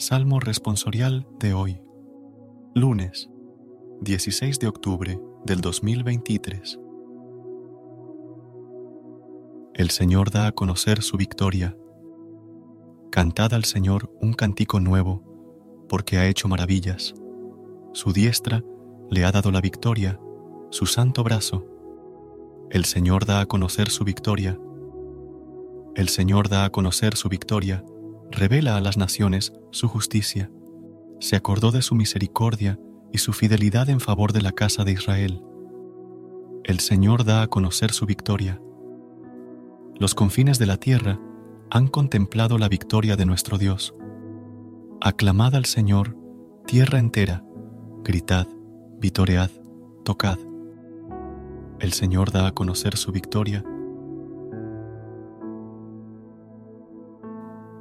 Salmo responsorial de hoy, lunes 16 de octubre del 2023. El Señor da a conocer su victoria. Cantad al Señor un cantico nuevo, porque ha hecho maravillas. Su diestra le ha dado la victoria, su santo brazo. El Señor da a conocer su victoria. El Señor da a conocer su victoria revela a las naciones su justicia. Se acordó de su misericordia y su fidelidad en favor de la casa de Israel. El Señor da a conocer su victoria. Los confines de la tierra han contemplado la victoria de nuestro Dios. Aclamad al Señor, tierra entera, gritad, vitoread, tocad. El Señor da a conocer su victoria